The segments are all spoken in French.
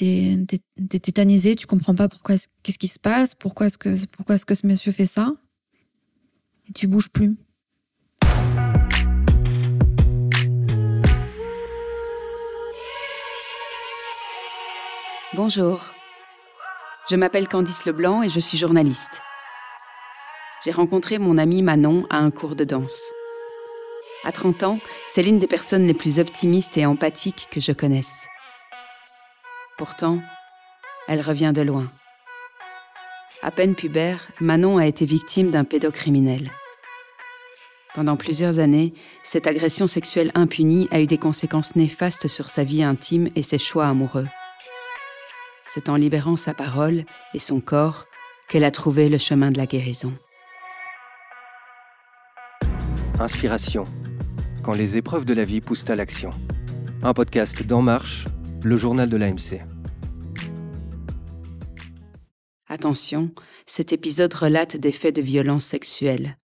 t'es es, tétanisé, tu comprends pas pourquoi qu'est-ce qui se passe, pourquoi est-ce que pourquoi est-ce que ce monsieur fait ça, et tu bouges plus. Bonjour. Je m'appelle Candice Leblanc et je suis journaliste. J'ai rencontré mon amie Manon à un cours de danse. À 30 ans, c'est l'une des personnes les plus optimistes et empathiques que je connaisse. Pourtant, elle revient de loin. À peine pubère, Manon a été victime d'un pédocriminel. Pendant plusieurs années, cette agression sexuelle impunie a eu des conséquences néfastes sur sa vie intime et ses choix amoureux. C'est en libérant sa parole et son corps qu'elle a trouvé le chemin de la guérison. Inspiration. Quand les épreuves de la vie poussent à l'action. Un podcast d'En Marche, le journal de l'AMC. Attention, cet épisode relate des faits de violence sexuelle.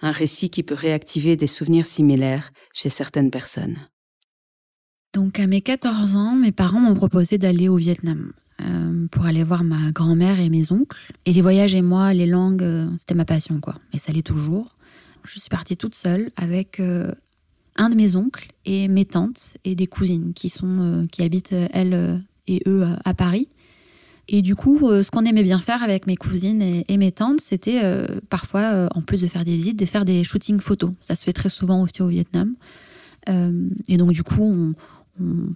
Un récit qui peut réactiver des souvenirs similaires chez certaines personnes. Donc à mes 14 ans, mes parents m'ont proposé d'aller au Vietnam euh, pour aller voir ma grand-mère et mes oncles. Et les voyages et moi, les langues, euh, c'était ma passion quoi. Et ça l'est toujours. Je suis partie toute seule avec euh, un de mes oncles et mes tantes et des cousines qui sont qui habitent elles et eux à Paris. Et du coup, ce qu'on aimait bien faire avec mes cousines et, mes tantes, c'était parfois, en plus de faire des visites, de faire des shootings photos. Ça se fait très souvent aussi au Vietnam. et donc, du coup, on,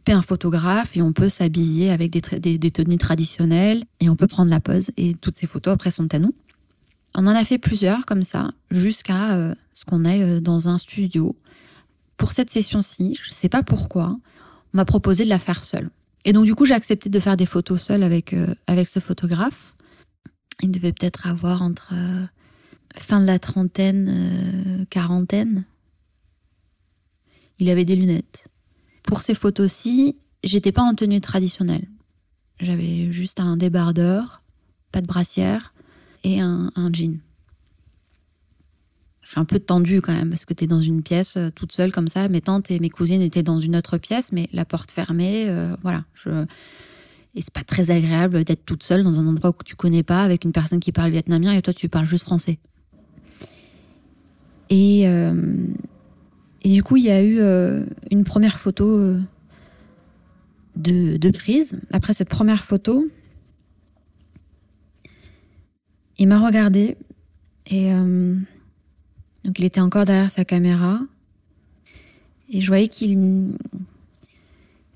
paie un photographe et on peut s'habiller avec des, des, tenues traditionnelles et on peut prendre la pose. Et toutes ces photos après sont à nous. On en a fait plusieurs comme ça, jusqu'à euh, ce qu'on aille euh, dans un studio. Pour cette session-ci, je ne sais pas pourquoi, on m'a proposé de la faire seule. Et donc du coup, j'ai accepté de faire des photos seule avec, euh, avec ce photographe. Il devait peut-être avoir entre fin de la trentaine, quarantaine. Il avait des lunettes. Pour ces photos-ci, j'étais pas en tenue traditionnelle. J'avais juste un débardeur, pas de brassière et un, jean. Je suis un peu tendue quand même parce que tu es dans une pièce euh, toute seule comme ça. Mes tantes et mes cousines étaient dans une autre pièce, mais la porte fermée, euh, voilà. Je... Et c'est pas très agréable d'être toute seule dans un endroit que tu connais pas avec une personne qui parle vietnamien et toi tu parles juste français. Et, euh, et du coup, il y a eu euh, une première photo euh, de, prise. Après cette première photo, il m'a regardé et donc il était encore derrière sa caméra et je voyais qu'il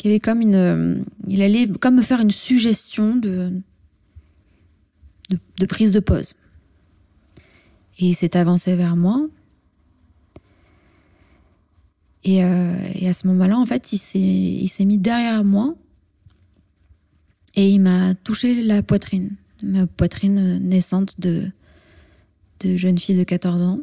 avait comme une, il allait comme me faire une suggestion de, de, prise de pause. Et il s'est avancé vers moi et, euh, et à ce moment-là, en fait, il s'est mis derrière moi et il m'a touché la poitrine, ma poitrine naissante de, de jeune fille de 14 ans.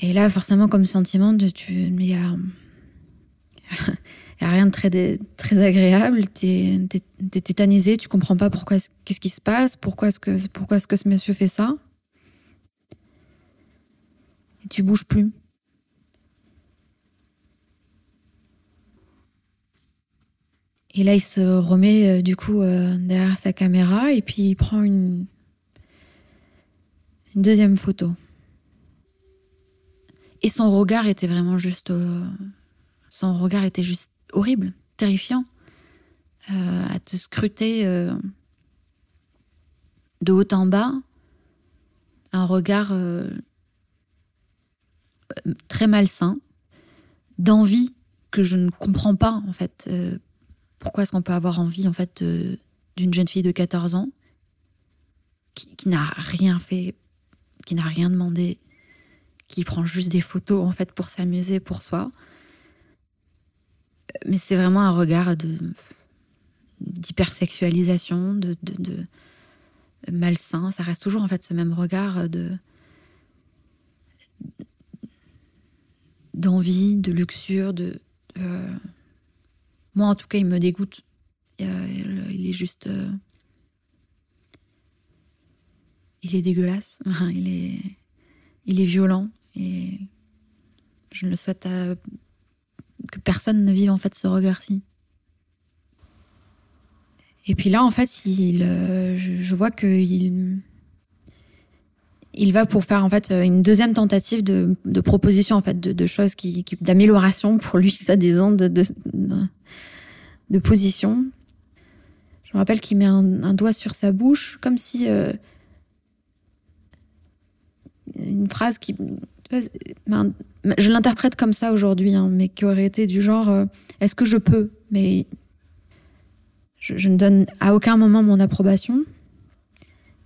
Et là, forcément, comme sentiment, de tu, il y a, rien de très, agréable. T'es, t'es tétanisé, tu comprends pas pourquoi, qu'est-ce qui se passe, pourquoi est-ce que, ce monsieur fait ça tu bouges plus. Et là, il se remet euh, du coup euh, derrière sa caméra et puis il prend une deuxième photo. Et son regard était vraiment juste, euh, son regard était juste horrible, terrifiant, à te scruter de haut en bas, un regard très malsain, d'envie que je ne comprends pas en fait. Euh, pourquoi est-ce qu'on peut avoir envie en fait d'une jeune fille de 14 ans qui, n'a rien fait, qui n'a rien demandé, qui prend juste des photos en fait pour s'amuser pour soi. Mais c'est vraiment un regard de d'hypersexualisation, de, de, malsain. Ça reste toujours en fait ce même regard de d'envie, de luxure, de. Euh, moi, en tout cas, il me dégoûte. Il est juste. Euh, il est dégueulasse. il est. Il est violent. Et je ne le souhaite que personne ne vive en fait ce regard-ci. Et puis là, en fait, il, euh, je, vois qu'il il va pour faire en fait une deuxième tentative de, proposition en fait de, choses qui, qui d'amélioration pour lui, ça disant de, de, de, position. Je me rappelle qu'il met un, un, doigt sur sa bouche, comme si euh, une phrase qui, je l'interprète comme ça aujourd'hui, hein, mais qui aurait été du genre euh, est-ce que je peux? Mais je, ne donne à aucun moment mon approbation.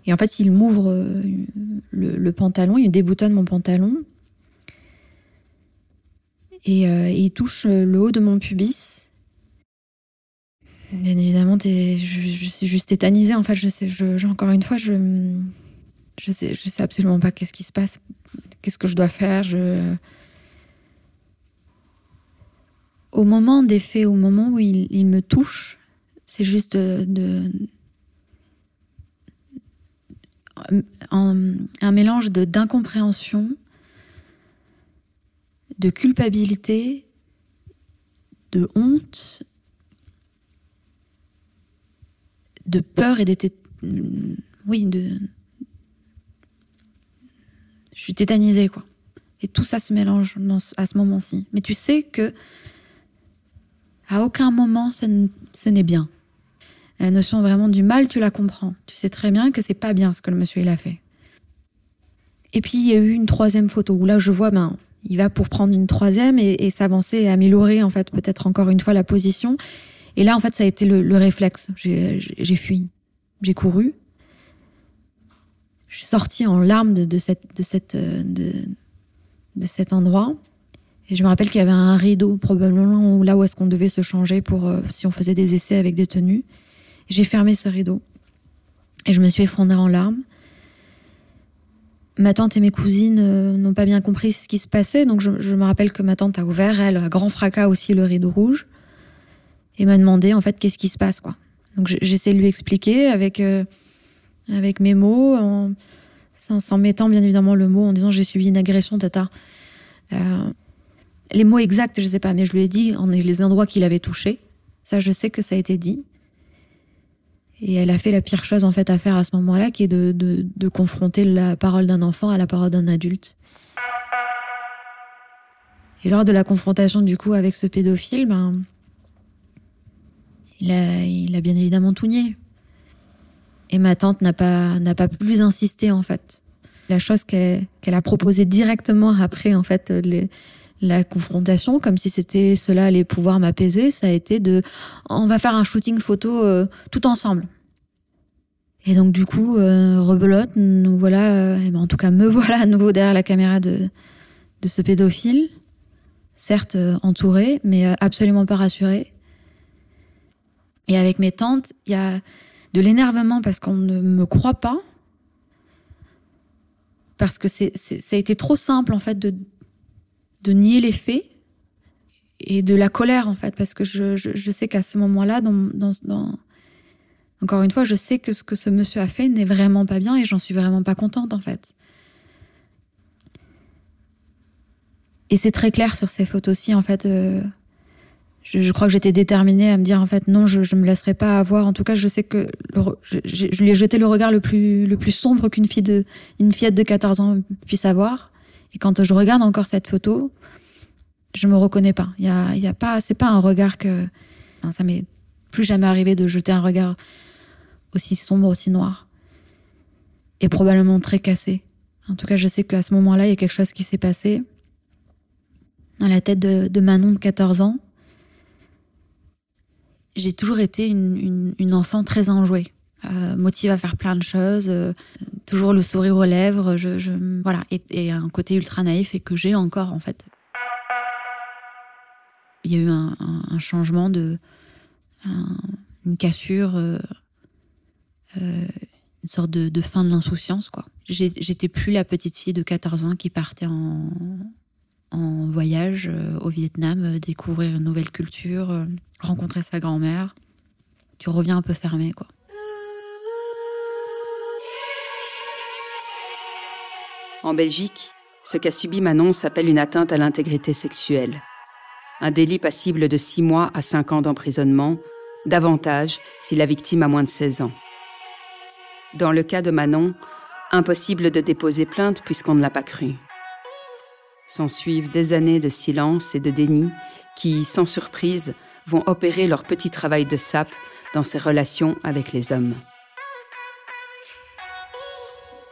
Et en fait, il m'ouvre euh, le, pantalon, il déboutonne mon pantalon. Et, euh, il touche le haut de mon pubis. Bien évidemment, je, je, suis juste tétanisée. En fait, je sais, je, encore une fois, je, je sais, sais absolument pas qu'est-ce qui se passe, qu'est-ce que je dois faire. Au moment des faits, au moment où il, me touche, c'est juste un, mélange de d'incompréhension, de culpabilité, de honte, de peur et de oui de je suis tétanisée quoi. Et tout ça se mélange à ce moment-ci. Mais tu sais que à aucun moment ce n'est bien. La notion vraiment du mal, tu la comprends. Tu sais très bien que c'est pas bien ce que le monsieur il a fait. Et puis il y a eu une troisième photo où là je vois ben il va pour prendre une troisième et, s'avancer et améliorer en fait peut-être encore une fois la position. Et là en fait ça a été le, réflexe. J'ai fui, j'ai couru. Je suis sortie en larmes de, cette de cet endroit. Et je me rappelle qu'il y avait un rideau probablement là où est-ce qu'on devait se changer pour euh, si on faisait des essais avec des tenues. J'ai fermé ce rideau et je me suis effondrée en larmes. Ma tante et mes cousines euh, n'ont pas bien compris ce qui se passait, donc je, me rappelle que ma tante a ouvert, elle, à grand fracas aussi, le rideau rouge et m'a demandé en fait qu'est-ce qui se passe quoi. Donc j'essaie de lui expliquer avec euh, avec mes mots, en, sans, mettant bien évidemment le mot en disant j'ai subi une agression, tata. Euh, les mots exacts, je sais pas, mais je lui ai dit les endroits qu'il avait touchés. Ça, je sais que ça a été dit. Et elle a fait la pire chose en fait à faire à ce moment-là, qui est de, confronter la parole d'un enfant à la parole d'un adulte. Et lors de la confrontation du coup avec ce pédophile, ben, il a bien évidemment tout nié. Et ma tante n'a pas n'a pas plus insisté en fait. La chose qu'elle qu'elle a proposée directement après en fait la confrontation, comme si c'était cela allait pouvoir m'apaiser, ça a été de on va faire un shooting photo euh, tout ensemble. Et donc du coup, euh, rebelote, nous voilà, euh, ben, en tout cas me voilà à nouveau derrière la caméra de, de ce pédophile, certes euh, entouré, mais absolument pas rassuré. Et avec mes tantes, il y a de l'énervement parce qu'on ne me croit pas, parce que c'est, ça a été trop simple en fait de, de nier les faits et de la colère en fait parce que je, je, sais qu'à ce moment-là encore une fois je sais que ce que ce monsieur a fait n'est vraiment pas bien et j'en suis vraiment pas contente en fait. Et c'est très clair sur ces photos-ci en fait euh, je, je, crois que j'étais déterminée à me dire en fait non je, je me laisserai pas avoir en tout cas je sais que je, je, lui ai jeté le regard le plus le plus sombre qu'une fille de une fillette de 14 ans puisse avoir et quand je regarde encore cette photo, je me reconnais pas. Il y a, y a pas, c'est pas un regard que, enfin, ça m'est plus jamais arrivé de jeter un regard aussi sombre, aussi noir. Et probablement très cassé. En tout cas, je sais qu'à ce moment-là, il y a quelque chose qui s'est passé dans la tête de, de Manon de 14 ans. J'ai toujours été une, une, une enfant très enjouée euh, motive à faire plein de choses, euh, toujours le sourire aux lèvres, je, je voilà, et, et, un côté ultra naïf et que j'ai encore en fait. Il y a eu un, un, changement de, un, une cassure, euh, euh une sorte de, de fin de l'insouciance quoi. J'étais plus la petite fille de 14 ans qui partait en, en voyage euh, au Vietnam, découvrir une nouvelle culture, rencontrer sa grand-mère. Tu reviens un peu fermé quoi. En Belgique, ce qu'a subi Manon s'appelle une atteinte à l'intégrité sexuelle. Un délit passible de 6 mois à 5 ans d'emprisonnement, davantage si la victime a moins de 16 ans. Dans le cas de Manon, impossible de déposer plainte puisqu'on ne l'a pas cru. S'en suivent des années de silence et de déni qui, sans surprise, vont opérer leur petit travail de sape dans ses relations avec les hommes.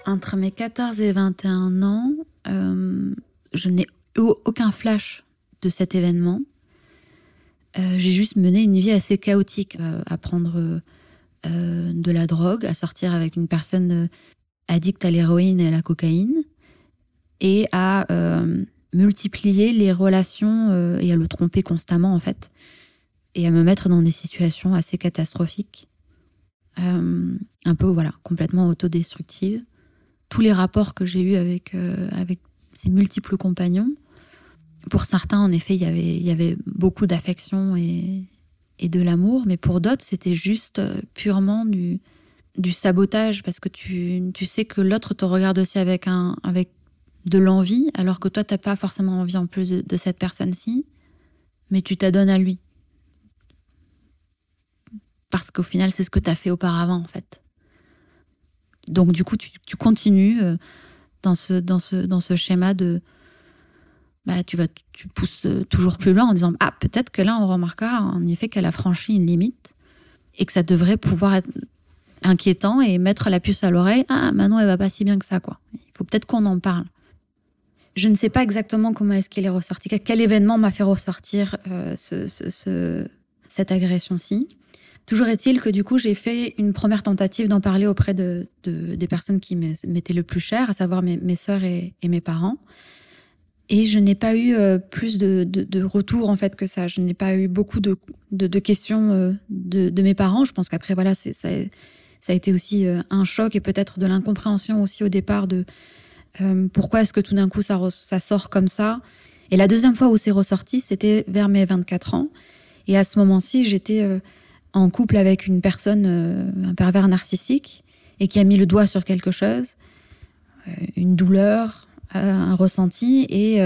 Entre mes 14 et 21 ans, euh, je n'ai eu aucun flash de cet événement. Euh, j'ai juste mené une vie assez chaotique, euh, à prendre de la drogue, à sortir avec une personne addict à l'héroïne et à la cocaïne, et à multiplier les relations et à le tromper constamment en fait, et à me mettre dans des situations assez catastrophiques, un peu voilà complètement autodestructives tous les rapports que j'ai eus avec, euh, avec ces multiples compagnons. Pour certains, en effet, il y avait, il y avait beaucoup d'affection et, et de l'amour, mais pour d'autres, c'était juste euh, purement du, du sabotage parce que tu, tu sais que l'autre te regarde aussi avec, un, avec de l'envie, alors que toi, t'as pas forcément envie en plus de, cette personne-ci, mais tu t'adonnes à lui. Parce qu'au final, c'est ce que tu as fait auparavant, en fait. Donc du coup, tu, continues euh, dans ce, dans, ce, dans ce schéma de... Bah, tu, vas, tu pousses toujours plus loin en disant Ah, peut-être que là, on remarquera en effet qu'elle a franchi une limite et que ça devrait pouvoir être inquiétant et mettre la puce à l'oreille. Ah, Manon, elle va pas si bien que ça, quoi. Il faut peut-être qu'on en parle. Je ne sais pas exactement comment est-ce qu'il est ressorti, quel événement m'a fait ressortir euh, ce, ce, cette agression-ci. Toujours est-il que du coup, j'ai fait une première tentative d'en parler auprès de, de, des personnes qui m'étaient le plus chères, à savoir mes, mes sœurs et, mes parents. Et je n'ai pas eu euh, plus de, de, de retours en fait que ça. Je n'ai pas eu beaucoup de, questions euh, de, mes parents. Je pense qu'après voilà, ça, ça a été aussi un choc et peut-être de l'incompréhension aussi au départ de pourquoi est-ce que tout d'un coup ça, ça sort comme ça? Et la deuxième fois où c'est ressorti, c'était vers mes 24 ans. Et à ce moment-ci, j'étais en couple avec une personne, euh, un pervers narcissique, et qui a mis le doigt sur quelque chose, euh, une douleur, euh, un ressenti, et,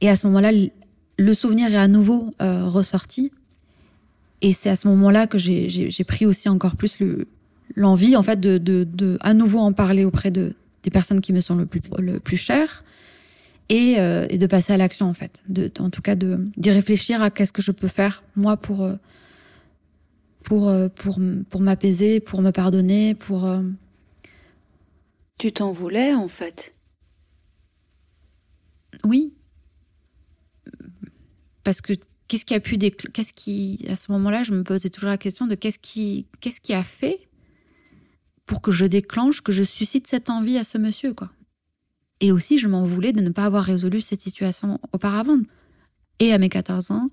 et à ce moment-là, le souvenir est à nouveau ressorti. Et c'est à ce moment-là que j'ai pris aussi encore plus l'envie, en fait, de, de, de, à nouveau en parler auprès de, des personnes qui me sont le plus, le plus chères. Et, et de passer à l'action en fait, de, en tout cas de d'y réfléchir à qu'est-ce que je peux faire moi pour pour, euh, pour, pour m'apaiser, pour me pardonner, pour... Euh, tu t'en voulais en fait? Oui. Parce que qu'est-ce qui a pu qu'est-ce qui à ce moment-là je me posais toujours la question de qu'est-ce qui qu'est-ce qui a fait pour que je déclenche que je suscite cette envie à ce monsieur quoi et aussi je m'en voulais de ne pas avoir résolu cette situation auparavant et à mes 14 ans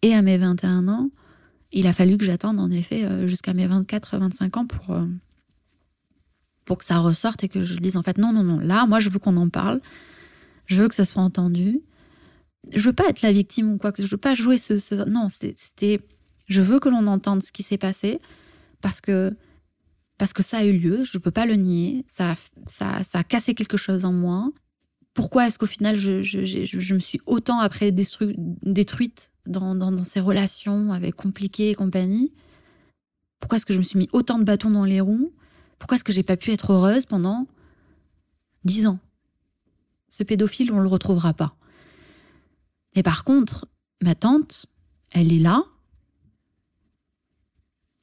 et à mes 21 ans il a fallu que j'attende en effet euh, jusqu'à mes 24-25 ans pour, euh, pour que ça ressorte et que je dise en fait non, non, non, là, moi je veux qu'on en parle, je veux que ce soit entendu. Je veux pas être la victime ou quoi que je veux pas jouer ce. ce... Non, c'était. Je veux que l'on entende ce qui s'est passé parce que parce que ça a eu lieu, je peux pas le nier, ça, ça, ça a cassé quelque chose en moi pourquoi est-ce qu'au final je, je, je, je, me suis autant après détruite dans, dans, dans, ces relations avec compliquées et compagnie? Pourquoi est-ce que je me suis mis autant de bâtons dans les roues? Pourquoi est-ce que j'ai pas pu être heureuse pendant dix ans? Ce pédophile, on le retrouvera pas. Mais par contre, ma tante, elle est là.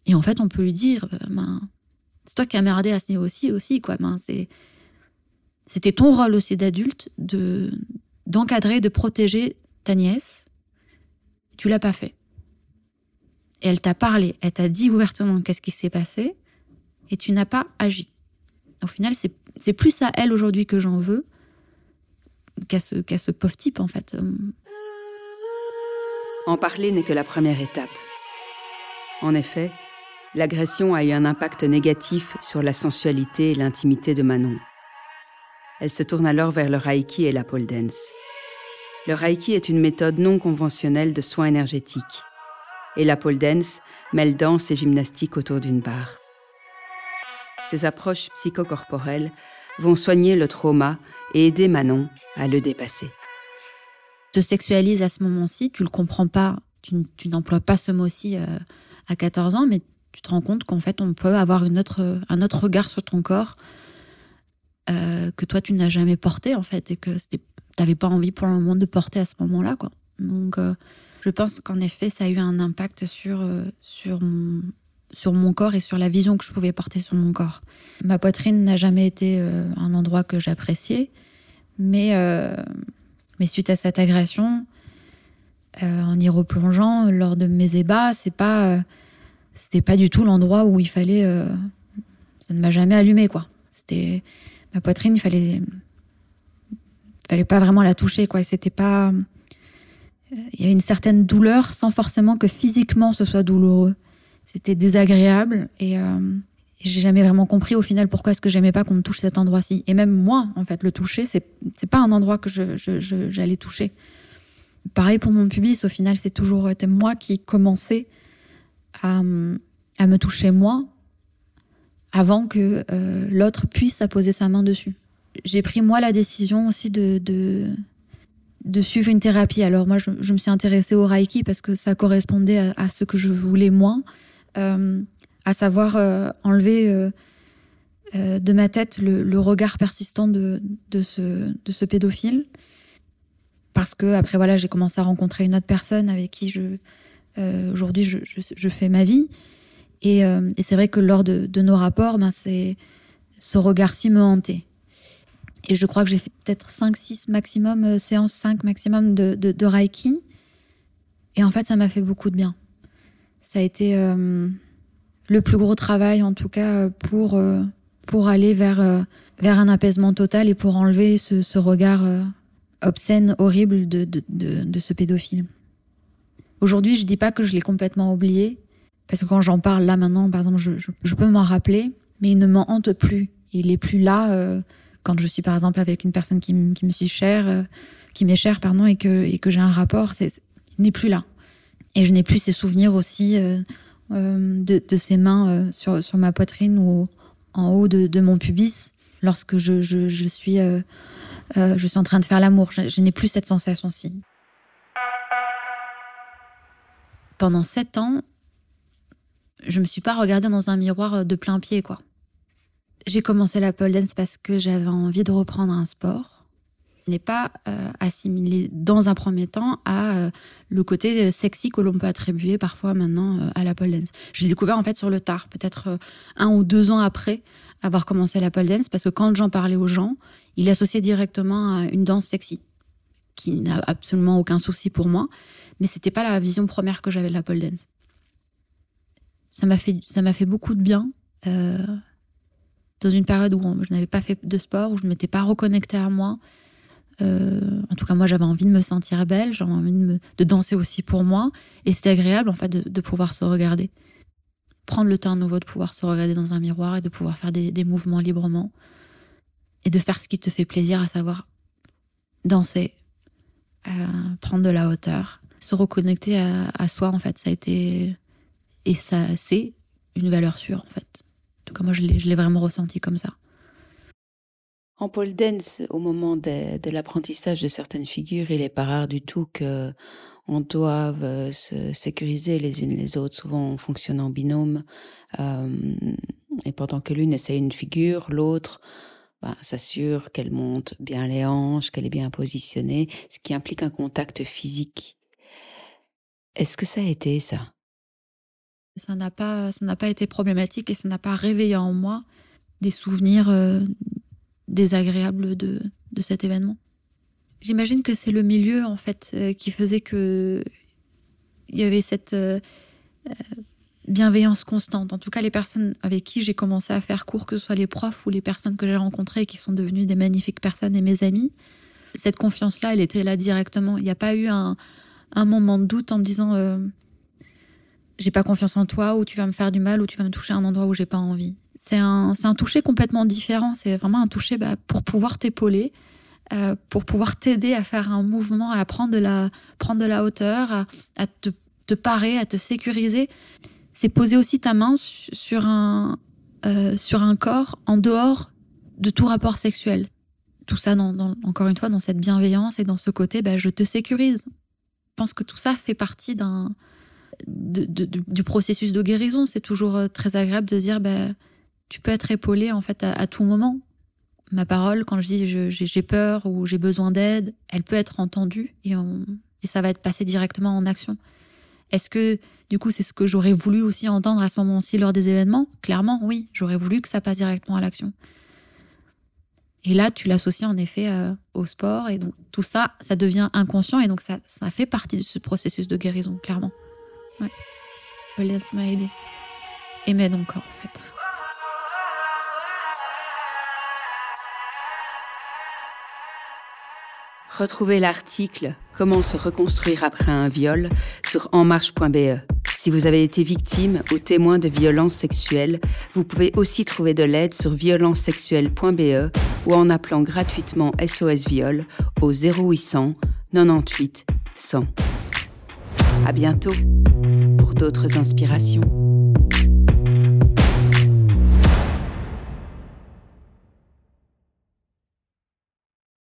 Et en fait, on peut lui dire, ben, c'est toi qui as merdé à ce niveau aussi, aussi, quoi. Ben, c'était ton rôle aussi d'adulte de d'encadrer, de protéger ta nièce. Tu l'as pas fait. Et elle t'a parlé, elle t'a dit ouvertement qu'est-ce qui s'est passé, et tu n'as pas agi. Au final, c'est plus à elle aujourd'hui que j'en veux qu'à ce, ce pauvre type, en fait. En parler n'est que la première étape. En effet, l'agression a eu un impact négatif sur la sensualité et l'intimité de Manon. Elle se tourne alors vers le Reiki et la pole dance. Le Reiki est une méthode non conventionnelle de soins énergétiques. Et la pole dance mêle danse et gymnastique autour d'une barre. Ces approches psychocorporelles vont soigner le trauma et aider Manon à le dépasser. te sexualises à ce moment-ci, tu le comprends pas, tu, n'emploies pas ce mot-ci euh, à 14 ans, mais tu te rends compte qu'en fait, on peut avoir une autre, un autre regard sur ton corps euh, que toi, tu n'as jamais porté, en fait, et que tu n'avais pas envie pour le moment de porter à ce moment-là, quoi. Donc, euh, je pense qu'en effet, ça a eu un impact sur, sur, mon, sur mon corps et sur la vision que je pouvais porter sur mon corps. Ma poitrine n'a jamais été un endroit que j'appréciais, mais, mais suite à cette agression, euh, en y replongeant lors de mes ébats, c'est pas, euh, c'était pas du tout l'endroit où il fallait. Euh, ça ne m'a jamais allumé quoi. C'était ma poitrine, il fallait, fallait pas vraiment la toucher quoi. C'était pas. Il y avait une certaine douleur sans forcément que physiquement ce soit douloureux. C'était désagréable et j'ai jamais vraiment compris au final pourquoi est-ce que j'aimais pas qu'on me touche cet endroit-ci. Et même moi, en fait, le toucher, c'est c'est pas un endroit que je j'allais toucher. Pareil pour mon pubis, au final, c'est toujours été moi qui commençais à, me toucher moi avant que euh, l'autre puisse apposer sa main dessus. J'ai pris moi la décision aussi de, suivre une thérapie. Alors moi, je, me suis intéressée au Reiki parce que ça correspondait à, ce que je voulais moi, euh, à savoir euh, enlever de ma tête le, regard persistant de, ce, de ce pédophile parce que après voilà j'ai commencé à rencontrer une autre personne avec qui je aujourd'hui je, je, je, fais ma vie. Et, euh, et c'est vrai que lors de, de nos rapports ben c'est ce regard-ci me hantait. Et je crois que j'ai fait peut-être 5 6 maximum euh, séances 5 maximum de, de, de reiki. Et en fait ça m'a fait beaucoup de bien. Ça a été euh, le plus gros travail en tout cas pour euh, pour aller vers euh, vers un apaisement total et pour enlever ce, ce regard obscène, horrible de, de, de ce pédophile. Aujourd'hui, je dis pas que je l'ai complètement oublié, parce que quand j'en parle là maintenant, par exemple, je, peux m'en rappeler, mais il ne m'en hante plus. Il est plus là euh, quand je suis par exemple avec une personne qui, me suis chère, euh, qui m'est chère, pardon, et que, j'ai un rapport, il n'est plus là. Et je n'ai plus ces souvenirs aussi euh, de, ses mains sur, ma poitrine ou en haut de, mon pubis lorsque je, suis je suis en train de faire l'amour. Je n'ai plus cette sensation-ci. Pendant sept ans, je me suis pas regardée dans un miroir de plein pied, quoi. J'ai commencé la pole dance parce que j'avais envie de reprendre un sport. Je n'ai pas euh, assimilé dans un premier temps à euh, le côté sexy que l'on peut attribuer parfois maintenant euh, à la pole dance. Je l'ai découvert en fait sur le tard, peut-être euh, un ou deux ans après avoir commencé la pole dance, parce que quand j'en parlais aux gens, ils l'associaient directement à une danse sexy, qui n'a absolument aucun souci pour moi, mais c'était pas la vision première que j'avais de la pole dance. Ça m'a fait, fait beaucoup de bien. Euh, dans une période où je n'avais pas fait de sport, où je ne m'étais pas reconnectée à moi, euh, en tout cas, moi, j'avais envie de me sentir belle, j'avais envie de, danser aussi pour moi, et c'était agréable en fait de, pouvoir se regarder, prendre le temps à nouveau de pouvoir se regarder dans un miroir et de pouvoir faire des mouvements librement et de faire ce qui te fait plaisir, à savoir danser, prendre de la hauteur, se reconnecter à, soi en fait. Ça a été et ça c'est une valeur sûre en fait. En tout cas, moi, je l'ai vraiment ressenti comme ça. En pole dance, au moment de, l'apprentissage de certaines figures, il est pas rare du tout que on doive se sécuriser les unes les autres. Souvent, on fonctionne en binôme. Euh, et pendant que l'une essaie une figure, l'autre ben, s'assure qu'elle monte bien les hanches, qu'elle est bien positionnée, ce qui implique un contact physique. Est-ce que ça a été ça? Ça n'a pas, ça n'a pas été problématique et ça n'a pas réveillé en moi des souvenirs euh, désagréable de, de cet événement. J'imagine que c'est le milieu en fait euh, qui faisait que il y avait cette euh, bienveillance constante. En tout cas, les personnes avec qui j'ai commencé à faire cours, que ce soit les profs ou les personnes que j'ai rencontrées qui sont devenues des magnifiques personnes et mes amis, cette confiance-là, elle était là directement. Il n'y a pas eu un, moment de doute en me disant euh, j'ai pas confiance en toi ou tu vas me faire du mal ou tu vas me toucher à un endroit où j'ai pas envie c'est un, toucher complètement différent. C'est vraiment un toucher bah, pour pouvoir t'épauler, euh, pour pouvoir t'aider à faire un mouvement, à prendre de la, hauteur, à, te, parer, à te sécuriser. C'est poser aussi ta main sur un, euh, sur un corps en dehors de tout rapport sexuel. tout ça, dans, encore une fois, dans cette bienveillance et dans ce côté, bah, je te sécurise. Je pense que tout ça fait partie d'un du processus de guérison. C'est toujours euh, très agréable de dire, bah, tu peux être épaulé en fait à, tout moment. Ma parole, quand je dis j'ai peur ou j'ai besoin d'aide, elle peut être entendue et, et ça va être passé directement en action. Est-ce que du coup c'est ce que j'aurais voulu aussi entendre à ce moment-ci lors des événements? Clairement, oui, j'aurais voulu que ça passe directement à l'action. Et là, tu l'associes en effet euh, au sport et donc tout ça, ça devient inconscient et donc ça, fait partie de ce processus de guérison, clairement. Ouais. M'a aidé. Et m'aide encore en fait. Retrouvez l'article Comment se reconstruire après un viol sur enmarche.be. Si vous avez été victime ou témoin de violences sexuelles, vous pouvez aussi trouver de l'aide sur violencesexuelles.be ou en appelant gratuitement SOS Viol au 0800 98 100. À bientôt pour d'autres inspirations.